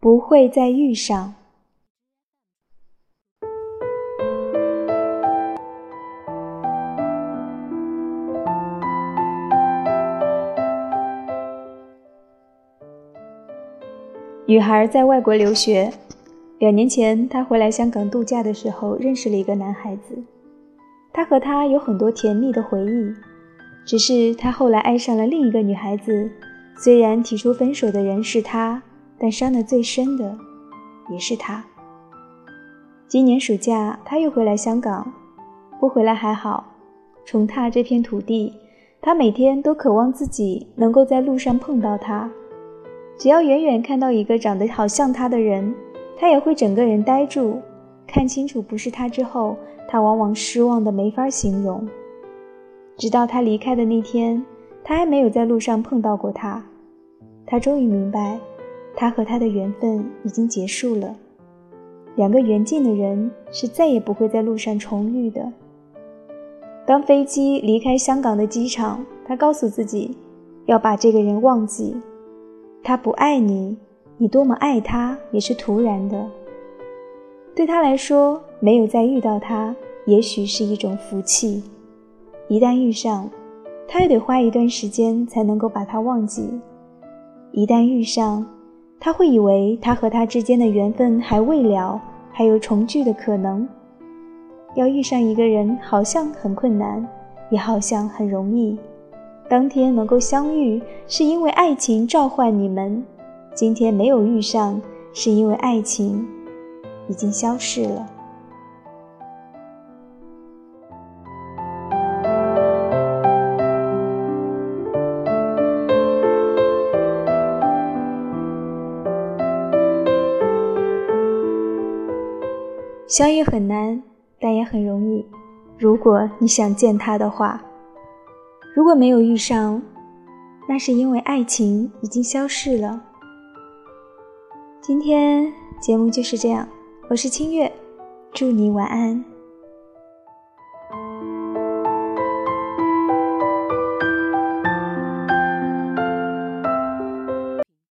不会再遇上。女孩在外国留学，两年前她回来香港度假的时候，认识了一个男孩子。他和她有很多甜蜜的回忆，只是他后来爱上了另一个女孩子。虽然提出分手的人是他，但伤得最深的也是他。今年暑假，他又回来香港，不回来还好，重踏这片土地，他每天都渴望自己能够在路上碰到他。只要远远看到一个长得好像他的人，他也会整个人呆住。看清楚不是他之后，他往往失望的没法形容。直到他离开的那天，他还没有在路上碰到过他。他终于明白，他和他的缘分已经结束了。两个缘尽的人是再也不会在路上重遇的。当飞机离开香港的机场，他告诉自己，要把这个人忘记。他不爱你，你多么爱他也是徒然的。对他来说，没有再遇到他，也许是一种福气。一旦遇上，他又得花一段时间才能够把他忘记。一旦遇上，他会以为他和他之间的缘分还未了，还有重聚的可能。要遇上一个人，好像很困难，也好像很容易。当天能够相遇，是因为爱情召唤你们；今天没有遇上，是因为爱情已经消逝了。相遇很难，但也很容易。如果你想见他的话，如果没有遇上，那是因为爱情已经消逝了。今天节目就是这样，我是清月，祝你晚安。